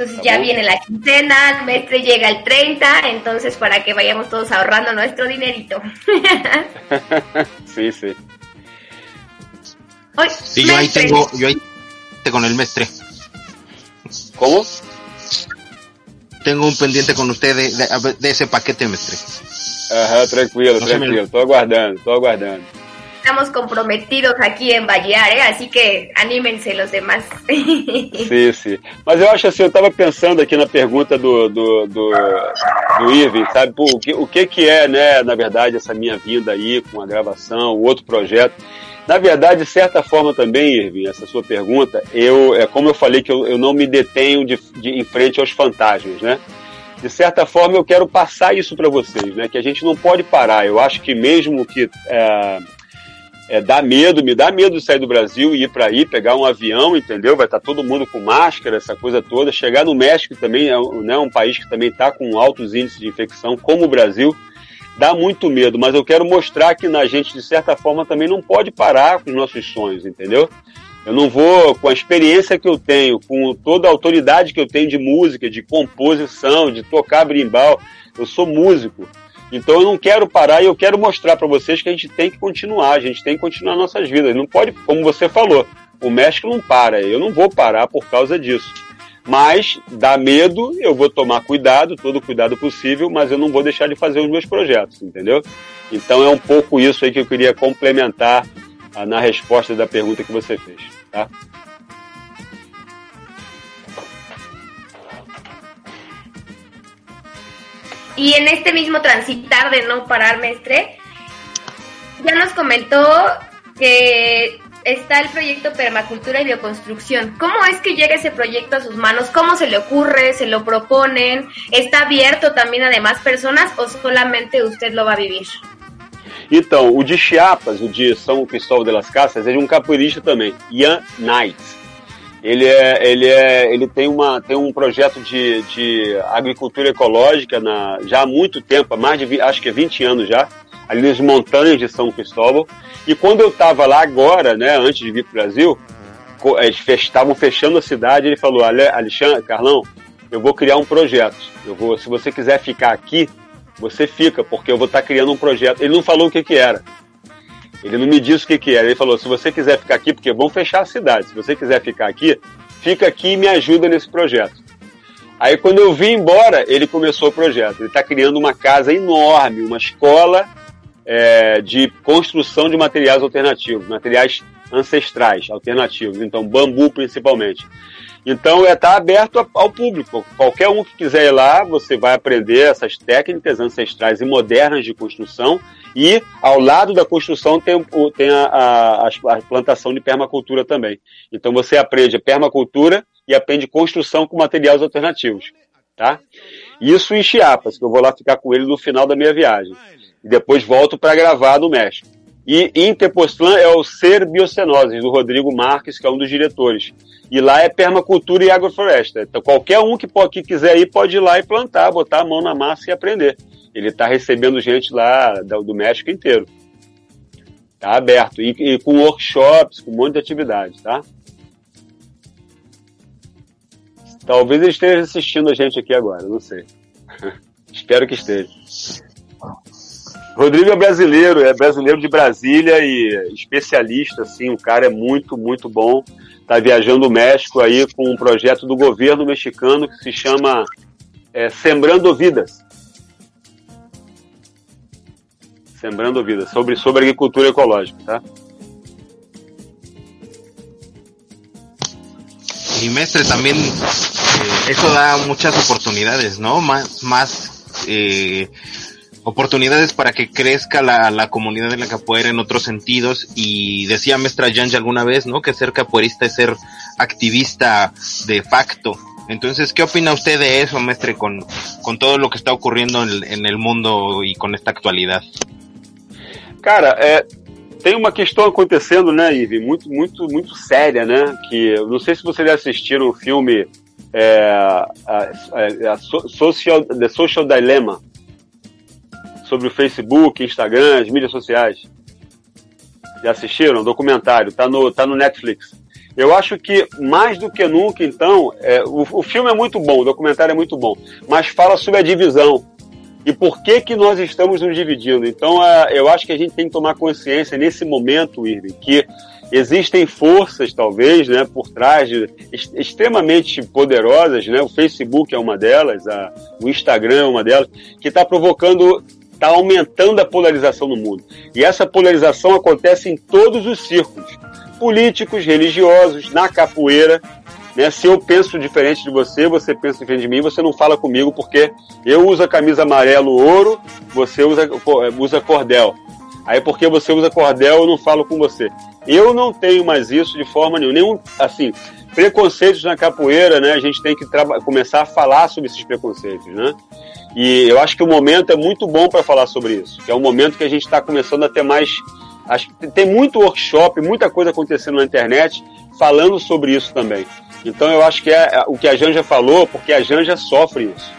Entonces ya viene la quincena, el maestre llega el 30, entonces para que vayamos todos ahorrando nuestro dinerito. sim, sim. Hoy, Sí, yo ahí tengo, yo ahí con el mestre. Como? Tengo un pendiente con usted de, de- de ese paquete, mestre. Aham, tranquilo, tranquilo. Tô aguardando, tô aguardando. Estamos comprometidos aquí en Ballear, ¿eh? así que anímense los demás. Sim, sim. Mas eu acho assim, eu estava pensando aqui na pergunta do, do, do, do Irving, sabe? Pô, o, que, o que que é, né, na verdade, essa minha vinda aí com a gravação, o outro projeto. Na verdade, de certa forma também, Irving, essa sua pergunta, eu, é como eu falei que eu, eu não me detenho de, de, em frente aos fantasmas, né? De certa forma, eu quero passar isso para vocês, né? Que a gente não pode parar. Eu acho que mesmo que é, é, dá medo, me dá medo de sair do Brasil e ir para aí, pegar um avião, entendeu? Vai estar todo mundo com máscara, essa coisa toda. Chegar no México também é né, um país que também está com altos índices de infecção, como o Brasil. Dá muito medo, mas eu quero mostrar que na gente, de certa forma, também não pode parar com os nossos sonhos, entendeu? Eu não vou, com a experiência que eu tenho, com toda a autoridade que eu tenho de música, de composição, de tocar brimbal, eu sou músico. Então eu não quero parar e eu quero mostrar para vocês que a gente tem que continuar, a gente tem que continuar nossas vidas. Não pode, como você falou, o México não para, eu não vou parar por causa disso. Mas dá medo, eu vou tomar cuidado, todo o cuidado possível, mas eu não vou deixar de fazer os meus projetos, entendeu? Então é um pouco isso aí que eu queria complementar ah, na resposta da pergunta que você fez, tá? Y en este mismo transitar de no parar, maestre, ya nos comentó que está el proyecto Permacultura y Bioconstrucción. ¿Cómo es que llega ese proyecto a sus manos? ¿Cómo se le ocurre? ¿Se lo proponen? ¿Está abierto también a demás personas o solamente usted lo va a vivir? Então, o de Chiapas, o de São Cristóvão de las Casas, é de um capoeirista também, Ian Knight. Ele, é, ele, é, ele tem, uma, tem um projeto de, de agricultura ecológica na, já há muito tempo, há mais de, acho que 20 anos já, ali nas montanhas de São Cristóvão. E quando eu estava lá agora, né, antes de vir para o Brasil, eles estavam fechando a cidade, ele falou, "Ale- Alexandre, Carlão, eu vou criar um projeto. Eu vou, se você quiser ficar aqui, você fica, porque eu vou estar criando um projeto. Ele não falou o que que era. Ele não me disse o que que era. Ele falou, se você quiser ficar aqui, porque vão fechar a cidade, se você quiser ficar aqui, fica aqui e me ajuda nesse projeto. Aí quando eu vim embora, ele começou o projeto. Ele está criando uma casa enorme, uma escola é, de construção de materiais alternativos, materiais ancestrais alternativos, então bambu principalmente. Então é tá aberto ao público. Qualquer um que quiser ir lá, você vai aprender essas técnicas ancestrais e modernas de construção. E ao lado da construção tem, tem a, a- a plantação de permacultura também. Então você aprende a permacultura e aprende construção com materiais alternativos, tá? Isso em Chiapas, que eu vou lá ficar com ele no final da minha viagem. E depois volto para gravar no México. E em Tepoztlán é o Ser Biocenoses, do Rodrigo Marques, que é um dos diretores. E lá é permacultura e agrofloresta. Então qualquer um que, po- que quiser ir pode ir lá e plantar, botar a mão na massa e aprender. Ele está recebendo gente lá do, México inteiro. Tá aberto. E, e com workshops, com um monte de atividade, tá? Talvez ele esteja assistindo a gente aqui agora, não sei. Espero que esteja. Rodrigo é brasileiro, é brasileiro de Brasília e especialista, assim, o cara é muito, muito bom. Tá viajando o México aí com um projeto do governo mexicano que se chama é, Sembrando Vidas. Sembrando Vidas, sobre, sobre agricultura ecológica, tá? Y Mestre, también eh, eso da muchas oportunidades, ¿no? Más, más eh, oportunidades para que crezca la, la comunidad de la capoeira en otros sentidos. Y decía Mestra Yanja alguna vez, ¿no? Que ser capoeirista es ser activista de facto. Entonces, ¿qué opina usted de eso, Mestre, con, con todo lo que está ocurriendo en, en el mundo y con esta actualidad? Cara, é, tem uma questão acontecendo, né, Ive, muito, muito, muito séria, né? Que não sei se vocês já assistiram o filme é, a, a, The Social Dilemma sobre o Facebook, Instagram, as mídias sociais. Já assistiram? Documentário, tá no, tá no Netflix. Eu acho que mais do que nunca, então, é, o, o filme é muito bom, o documentário é muito bom, mas fala sobre a divisão e por que que nós estamos nos dividindo. Então, ah, eu acho que a gente tem que tomar consciência nesse momento, Irving, que existem forças, talvez, né, por trás de ex- extremamente poderosas, né? O Facebook é uma delas, a, o Instagram é uma delas, que está provocando, está aumentando a polarização no mundo. E essa polarização acontece em todos os círculos, políticos, religiosos, na capoeira, né? Se eu penso diferente de você, você pensa diferente de mim, você não fala comigo porque eu uso a camisa amarelo ouro, você usa, usa cordel. Aí porque você usa cordel, eu não falo com você. Eu não tenho mais isso de forma nenhuma. Nenhum, assim, preconceitos na capoeira, né? A gente tem que começar a falar sobre esses preconceitos, né? E eu acho que o momento é muito bom para falar sobre isso. Que é um momento que a gente está começando a ter mais. acho que Tem muito workshop, muita coisa acontecendo na internet falando sobre isso também. Então eu acho que é é o que a Janja falou, porque a Janja sofre isso.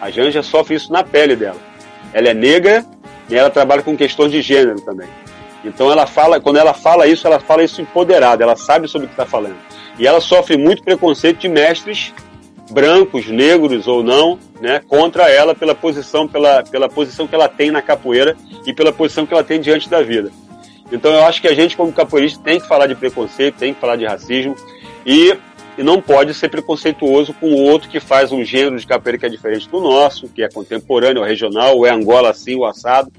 A Janja sofre isso na pele dela. Ela é negra e ela trabalha com questões de gênero também. Então ela fala, quando ela fala isso, ela fala isso empoderada, ela sabe sobre o que está falando. E ela sofre muito preconceito de mestres brancos, negros ou não, né, contra ela pela posição, pela, pela posição que ela tem na capoeira e pela posição que ela tem diante da vida. Então eu acho que a gente, como capoeirista, tem que falar de preconceito, tem que falar de racismo e, e não pode ser preconceituoso com o outro que faz um gênero de capoeira que é diferente do nosso, que é contemporâneo, é regional, ou é Angola assim, o assado.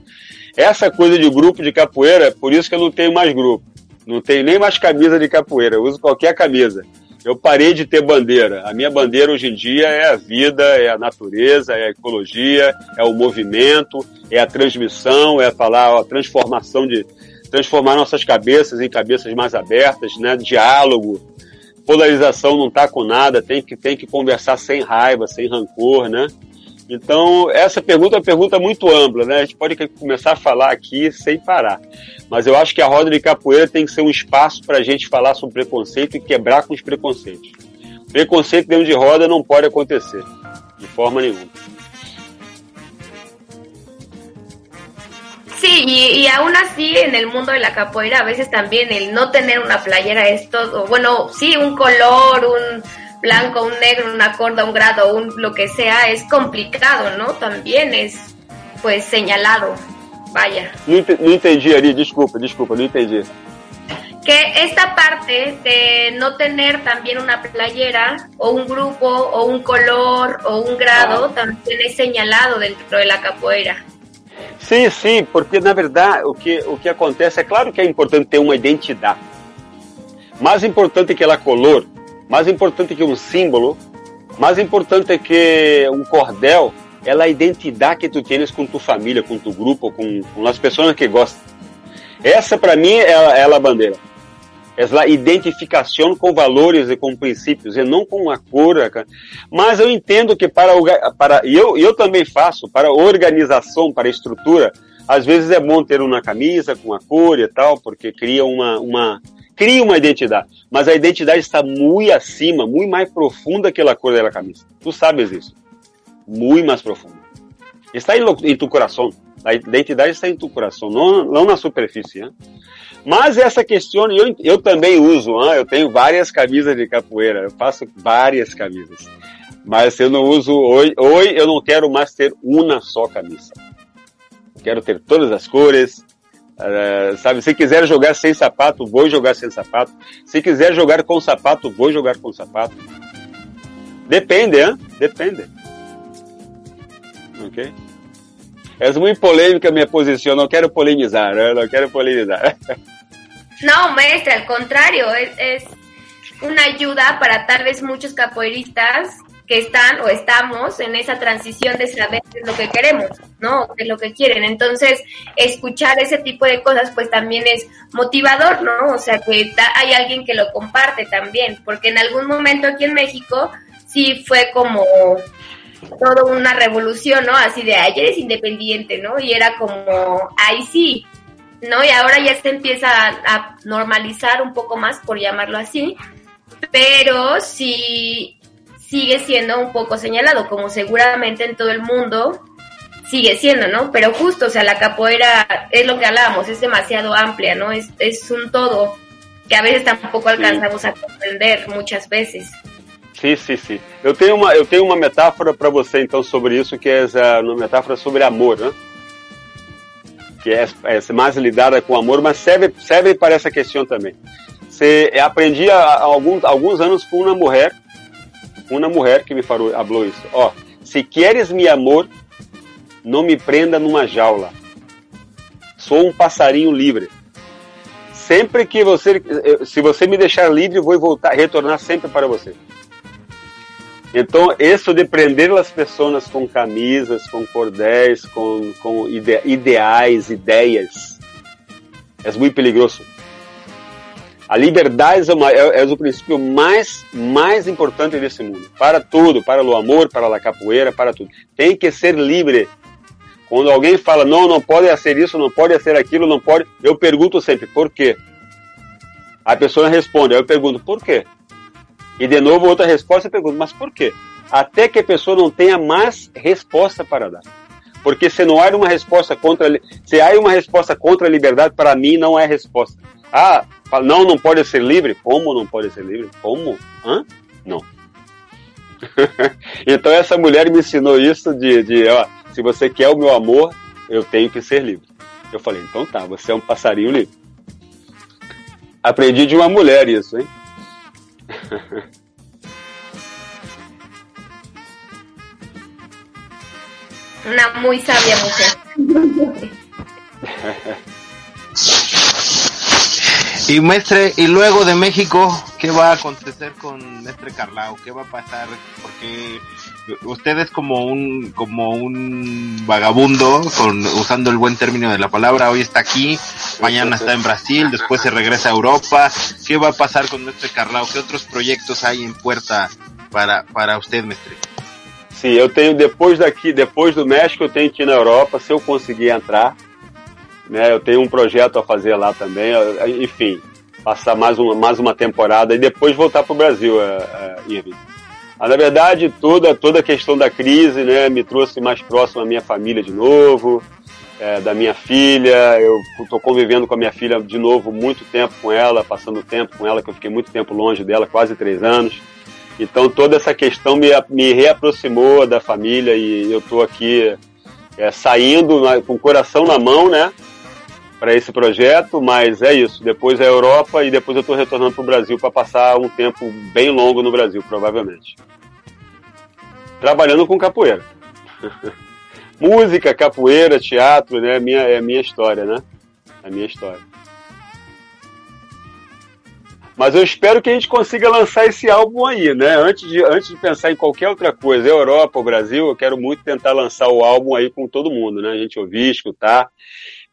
Essa coisa de grupo de capoeira, por isso que eu não tenho mais grupo. Não tenho nem mais camisa de capoeira, eu uso qualquer camisa. Eu parei de ter bandeira. A minha bandeira hoje em dia é a vida, é a natureza, é a ecologia, é o movimento, é a transmissão, é falar ó, transformação de transformar nossas cabeças em cabeças mais abertas, né? Diálogo, polarização não tá com nada, tem que, tem que conversar sem raiva, sem rancor, né? Então, essa pergunta é uma pergunta muito ampla, né? A gente pode começar a falar aqui sem parar. Mas eu acho que a roda de capoeira tem que ser um espaço para a gente falar sobre preconceito e quebrar com os preconceitos. Preconceito dentro de roda não pode acontecer, de forma nenhuma. Sí, y, y aún así en el mundo de la capoeira a veces también el no tener una playera es todo, bueno, sí, un color, un blanco, un negro, una corda, un grado, un lo que sea, es complicado, ¿no? También es pues señalado, vaya. Não, ente- não entendi, Ari, desculpa, desculpa, não entendi. Que esta parte de no tener también una playera o un grupo o un color o un grado también es señalado dentro de la capoeira. Sim, sim, porque na verdade o que, o que acontece é claro que é importante ter uma identidade. Mais importante que a color, mais importante que um símbolo, mais importante que um cordel é a identidade que tu tens com tua família, com tu grupo, com, com as pessoas que gostam. Essa para mim é, é a bandeira. É a identificação com valores e com princípios, e não com a cor. Mas eu entendo que para, para eu, eu também faço, para organização, para estrutura, às vezes é bom ter uma camisa com a cor e tal, porque cria uma, uma, cria uma identidade. Mas a identidade está muito acima, muito mais profunda que a cor da camisa. Tu sabes isso. Muito mais profunda. Está em, em tu coração. A identidade está em tu coração, não, não na superfície. Né? Mas essa questão, eu, eu também uso, né? eu tenho várias camisas de capoeira, eu faço várias camisas. Mas eu não uso, hoje, hoje eu não quero mais ter uma só camisa. Quero ter todas as cores, eh, sabe? Se quiser jogar sem sapato, vou jogar sem sapato. Se quiser jogar com sapato, vou jogar com sapato. Depende, hein? Depende. Ok? É muito polêmica a minha posição, não quero polemizar, né? não quero polemizar. No, maestra, al contrario, es, es una ayuda para tal vez muchos capoeiristas que están o estamos en esa transición de saber qué es lo que queremos, ¿no? Es lo que quieren. Entonces, escuchar ese tipo de cosas, pues también es motivador, ¿no? O sea, que hay alguien que lo comparte también, porque en algún momento aquí en México sí fue como toda una revolución, ¿no? Así de, ay, eres independiente, ¿no? Y era como, ay, sí, ¿no? Y ahora ya se empieza a, a normalizar un poco más, por llamarlo así, pero sí sigue siendo un poco señalado, como seguramente en todo el mundo sigue siendo, ¿no? Pero justo, o sea, la capoeira es lo que hablábamos, es demasiado amplia, ¿no? Es, es un todo que a veces tampoco alcanzamos a comprender muchas veces. Sim, sim, sim. Eu tenho uma, eu tenho uma metáfora para você então sobre isso, que é essa- uma metáfora sobre amor, né? Que é, é mais lidada com amor, mas serve, serve para essa questão também. Você, aprendi há alguns, alguns anos com uma mulher, uma mulher que me falou, falou isso. Ó, se queres meu amor, não me prenda numa jaula. Sou um passarinho livre. Sempre que você, se você me deixar livre, vou voltar, retornar sempre para você. Então, isso de prender as pessoas com camisas, com cordéis, com, com ide ideais, ideias, é muito perigoso. A liberdade é, uma, é, é o princípio mais, mais importante desse mundo. Para tudo, para o amor, para a capoeira, para tudo. Tem que ser livre. Quando alguém fala, não, não pode ser isso, não pode ser aquilo, não pode, eu pergunto sempre, por quê? A pessoa responde, aí eu pergunto, por quê? E de novo outra resposta, eu pergunto, mas por quê? Até que a pessoa não tenha mais resposta para dar. Porque se não há uma resposta contra, se há uma resposta contra a liberdade, para mim não é resposta. Ah, fala, não, não pode ser livre? Como não pode ser livre? Como? Hã? Não. então essa mulher me ensinou isso de, de ó, se você quer o meu amor, eu tenho que ser livre. Eu falei, então tá, você é um passarinho livre. Aprendi de uma mulher isso, hein? Una muy sabia mujer. Y Mestre, y luego de México, ¿qué va a acontecer con Mestre Carlao? ¿Qué va a pasar? Porque usted es como un, como un vagabundo, con, usando el buen término de la palabra, hoy está aquí, mañana está en Brasil, después se regresa a Europa. ¿Qué va a pasar con nuestro Carlau? ¿Qué otros proyectos hay en puerta para, para usted, mestre? Sim, eu tenho depois daqui, depois do México, eu tenho que ir na Europa, se eu conseguir entrar. Né, eu tenho um projeto a fazer lá também, enfim, passar mais uma, mais uma temporada e depois voltar para o Brasil, é, é, Irving. Mas, na verdade, toda, toda a questão da crise né, me trouxe mais próximo à minha família de novo, é, da minha filha. Eu estou convivendo com a minha filha de novo muito tempo com ela, passando tempo com ela, que eu fiquei muito tempo longe dela, quase três anos. Então toda essa questão me, me reaproximou da família e eu estou aqui é, saindo na- com o coração na mão, né? Para esse projeto, mas é isso. Depois é a Europa e depois eu estou retornando para o Brasil para passar um tempo bem longo no Brasil, provavelmente. Trabalhando com capoeira. Música, capoeira, teatro, né? É minha, é a minha história, né? É a minha história. Mas eu espero que a gente consiga lançar esse álbum aí, né? Antes de, antes de pensar em qualquer outra coisa, Europa, Brasil, eu quero muito tentar lançar o álbum aí com todo mundo, né? A gente ouvir, escutar.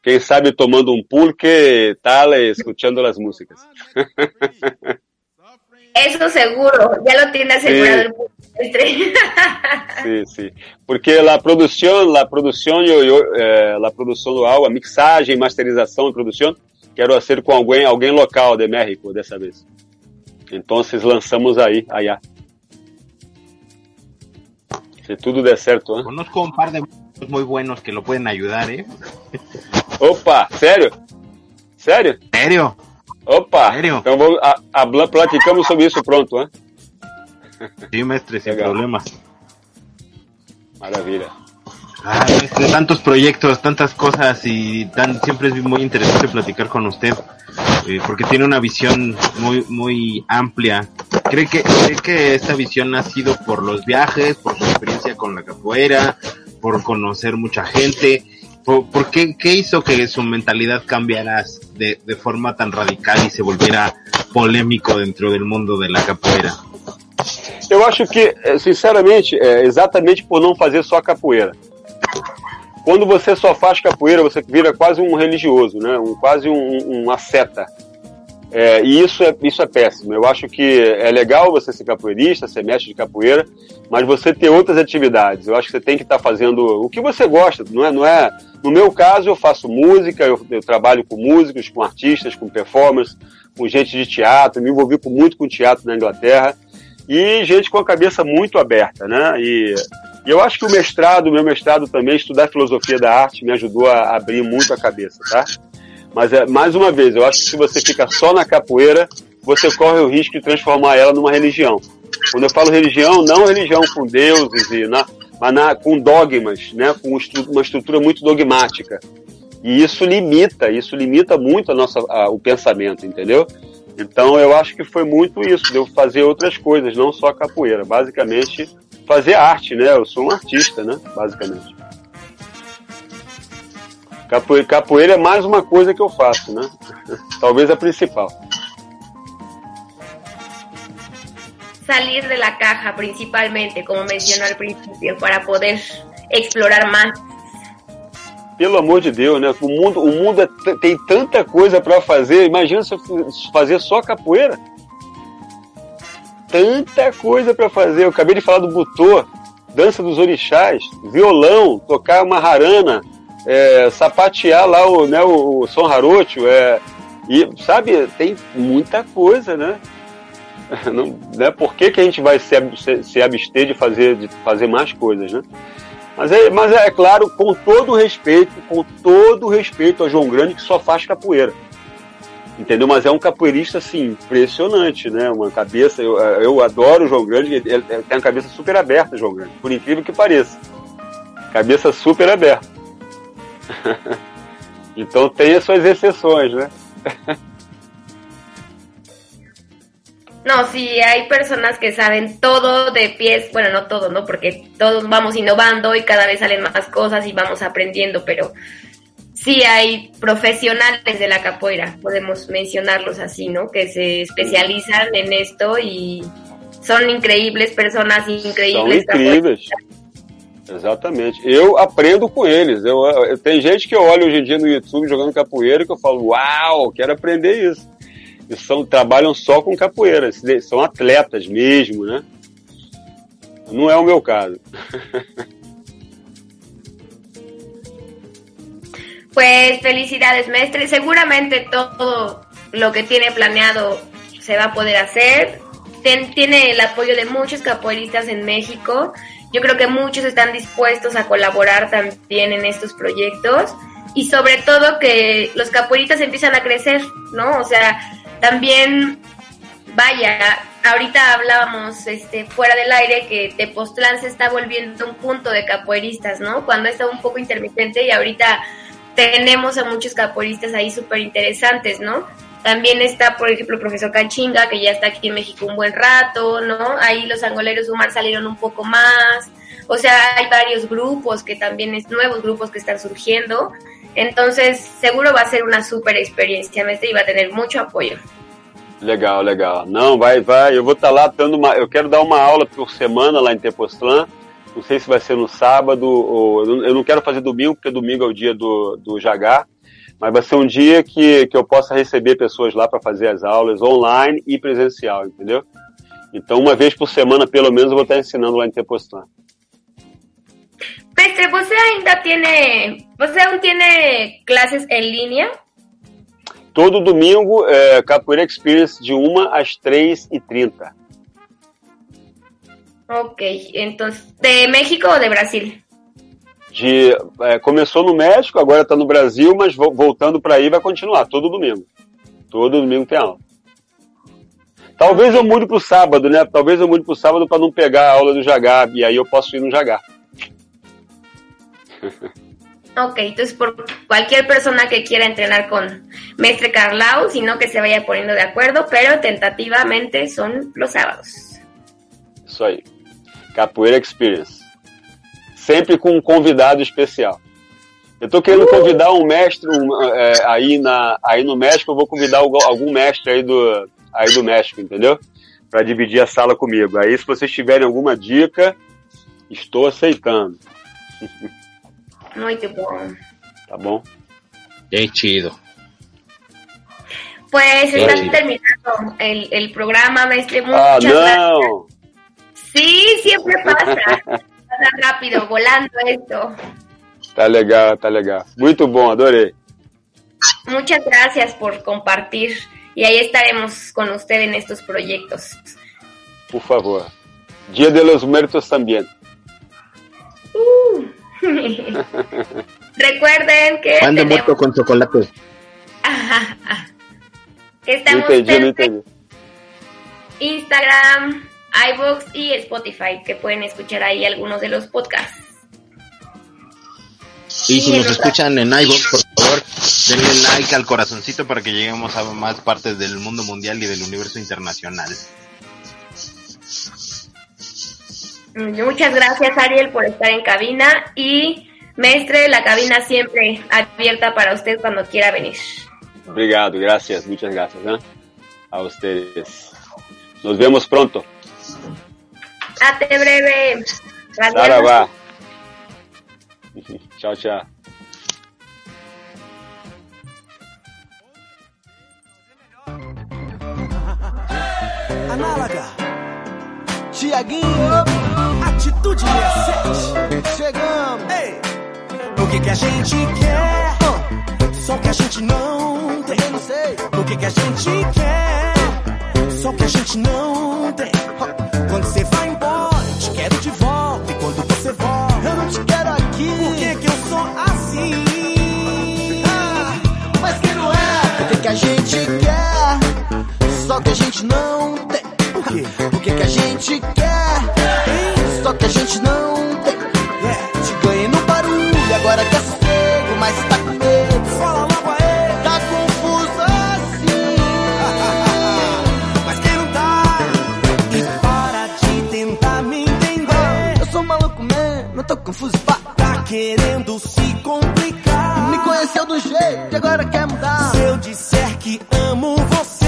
Quem sabe tomando um pulque, tal, escuchando as músicas. Eso seguro, ya lo tiene asegurado Sí. el maestre. Sim, sim. Porque a produção, a produção, eu, eu, é, a produção do álbum, a mixagem, masterização e produção, quero fazer com alguém, alguém local de México dessa vez. Então, lançamos aí, allá. Se tudo der certo, né? Conozco un par de muy buenos que lo pueden ayudar, ¿eh? Opa, sério? Sério? Sério? Opa! Então vamos, a, a, platicamos sobre isso pronto, né? Sí, mestre, sin Legal. problemas. Maravilha. Ah, mestre, tantos proyectos, tantas cosas y tan, siempre es muy interesante platicar con usted eh, porque tiene una visión muy muy amplia. ¿Cree que, ¿Cree que esta visión ha sido por los viajes, por su experiencia con la capoeira, por conocer mucha gente? ¿Por, por qué, qué hizo que su mentalidad cambiara de, de forma tan radical y se volviera polémico dentro del mundo de la capoeira? Eu acho que, eh, sinceramente, é exatamente por não fazer só capoeira. Quando você só faz capoeira, você vira quase um religioso, né? Um, quase um, seta. É, e isso é, isso é péssimo. Eu acho que é legal você ser capoeirista, ser mestre de capoeira, mas você ter outras atividades. Eu acho que você tem que estar fazendo o que você gosta, não é? Não é no meu caso, eu faço música, eu, eu trabalho com músicos, com artistas, com performers, com gente de teatro, me envolvi com, muito com teatro na Inglaterra e gente com a cabeça muito aberta, né? E, e eu acho que o mestrado, meu mestrado também, estudar filosofia da arte, me ajudou a abrir muito a cabeça, tá? Mas, é, mais uma vez, eu acho que se você fica só na capoeira, você corre o risco de transformar ela numa religião. Quando eu falo religião, não religião com deuses, e na, mas na, com dogmas, né? com uma estrutura muito dogmática. E isso limita, isso limita muito a nossa, a- o pensamento, entendeu? Então eu acho que foi muito isso, de eu fazer outras coisas, não só capoeira. Basicamente, fazer arte, né? Eu sou um artista, né? Basicamente. Capoeira, capoeira é mais uma coisa que eu faço, né? Talvez a principal. Salir de la caja principalmente, como mencionó al principio, para poder explorar más. Pelo amor de Deus, né? O mundo, o mundo é tem tanta coisa para fazer. Imagina se eu fazer só capoeira. Tanta coisa para fazer. Eu acabei de falar do butô, dança dos orixás, violão, tocar uma harana, é, sapatear lá o, né, o, o harocho, é, e sabe, tem muita coisa, né? Não, né? Por que, que a gente vai se, se, se abster de fazer, de fazer mais coisas, né? Mas é, mas é claro, com todo respeito, com todo respeito ao João Grande, que só faz capoeira. Entendeu? Mas é um capoeirista, assim, impressionante, né? Uma cabeça, eu, eu adoro o João Grande, ele, ele tem uma cabeça super aberta, João Grande, por incrível que pareça. Cabeça super aberta. então tem as suas exceções, né? No, sí, hay personas que saben todo de pies, bueno, no todo, ¿no? Porque todos vamos innovando y cada vez salen más cosas y vamos aprendiendo, pero sí hay profesionales de la capoeira, podemos mencionarlos así, ¿no? Que se especializan en esto y son increíbles personas, increíbles incríveis. Exatamente. Eu aprendo com eles. Eu, eu- tem gente que eu olho hoje em dia no YouTube jogando capoeira que eu falo, uau, quero aprender isso. E são, trabalham só com capoeira, são atletas mesmo, né? Não é o meu caso. Pues felicidades, maestre. Seguramente todo lo que tiene planeado se va a poder hacer. Ten- tiene el apoyo de muchos capoeiristas en México. Yo creo que muchos están dispuestos a colaborar también en estos proyectos. Y sobre todo que los capoeiristas empiezan a crecer, ¿no? O sea, también Vaya, ahorita hablábamos este, fuera del aire que Tepoztlán se está volviendo un punto de capoeiristas, ¿no? Cuando está un poco intermitente y ahorita tenemos a muchos capoeiristas ahí súper interesantes, ¿no? También está, por ejemplo, el profesor Canchinga, que ya está aquí en México un buen rato, ¿no? Ahí los angoleros Humar salieron un poco más. O sea, hay varios grupos que también es nuevos grupos que están surgiendo. Entonces, seguro va a ser una súper experiencia, maestre, y va a tener mucho apoyo. Legal, legal. Não, vai, vai. Eu vou estar lá dando uma. Eu quero dar uma aula por semana lá em Tepoztlán. Não sei se vai ser no sábado ou. Eu não- quero fazer domingo, porque domingo é o dia do, do Jagá. Mas vai ser um dia que, que eu possa receber pessoas lá para fazer as aulas online e presencial, entendeu? Então, uma vez por semana, pelo menos, eu vou estar ensinando lá em Tepoztlán. Maestre, ¿você ainda tiene, você aún tiene clases en línea? Todo domingo, é, Capoeira Experience de 1 às 3h30. Ok, entonces, ¿de México o de Brasil? De é, começou no México, agora está no Brasil, mas vo- voltando para aí vai continuar todo domingo. Todo domingo tem aula. Talvez eu mude para o sábado, né? Talvez eu mude para o sábado para não pegar a aula do Jagá e aí eu posso ir no Jagá. Ok, entonces por cualquier persona que quiera entrenar con Mestre Carlau, sino que se vaya poniendo de acuerdo, pero tentativamente son los sábados. Isso aí. Capoeira Experience. Sempre com um convidado especial. Eu tô querendo convidar um mestre um, é, aí, na, aí no México, eu vou convidar algum, mestre aí do, aí do México, entendeu? Para dividir a sala comigo. Aí, se vocês tiverem alguma dica, estou aceitando. Muito bom. Tá bom? Qué chido. Pues está Sí. terminando el, el programa, maestre. Ah, gracias. não! Sí, siempre pasa. Pasa rápido, volando esto. Tá legal, tá legal. Muito bom, adorei. Muchas gracias por compartir y ahí estaremos con usted en estos proyectos. Por favor. Dia de los Muertos também. Uh. Recuerden que Pan de tenemos- muerto con chocolate. que Não estamos entendi. Instagram, iVoox y Spotify, que pueden escuchar ahí algunos de los podcasts. Y si Sí, nos escuchan en iVoox, por favor, denle like al corazoncito para que lleguemos a más partes del mundo mundial y del universo internacional. Muchas gracias Ariel por estar en cabina y Mestre, la cabina siempre abierta para usted cuando quiera venir. Obrigado, gracias, muchas gracias, né? A ustedes. Nos vemos pronto. Hasta breve. Saravá. Tchau, tchau. Análoga. Tiaguinho, atitude 67. Chegamos. Ei. O que que a gente quer? Só que a gente não tem. Não sei. O que que a gente quer? Só que a gente não tem. Quando você vai Só que a gente não tem. O quê? O que que a gente quer? Só que a gente não tem. Te ganhei no barulho, agora quer sossego, mas tá com medo. Fala logo aí. Tá confuso assim. mas quem não tá? E para de tentar me entender. Eu sou maluco mesmo, eu tô confuso, pá. Tá querendo se complicar. Me conheceu do jeito e agora quer mudar. Se eu disser que amo você,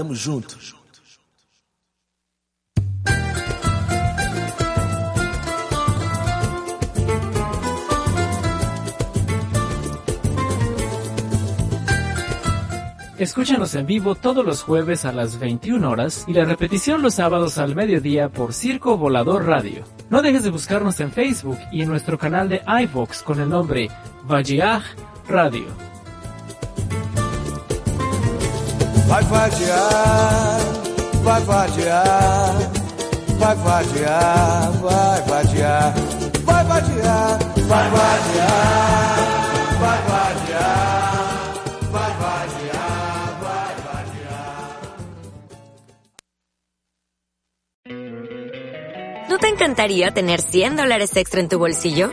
tamo junto. Escúchanos en vivo todos los jueves a las 21 horas y la repetición los sábados al mediodía por Circo Volador Radio. No dejes de buscarnos en Facebook y en nuestro canal de iVox con el nombre Vajiaj Radio. Vai fatiar, vai vai vai fatiar, vai vai vai fatiar. ¿No te encantaría tener 100 dólares extra en tu bolsillo?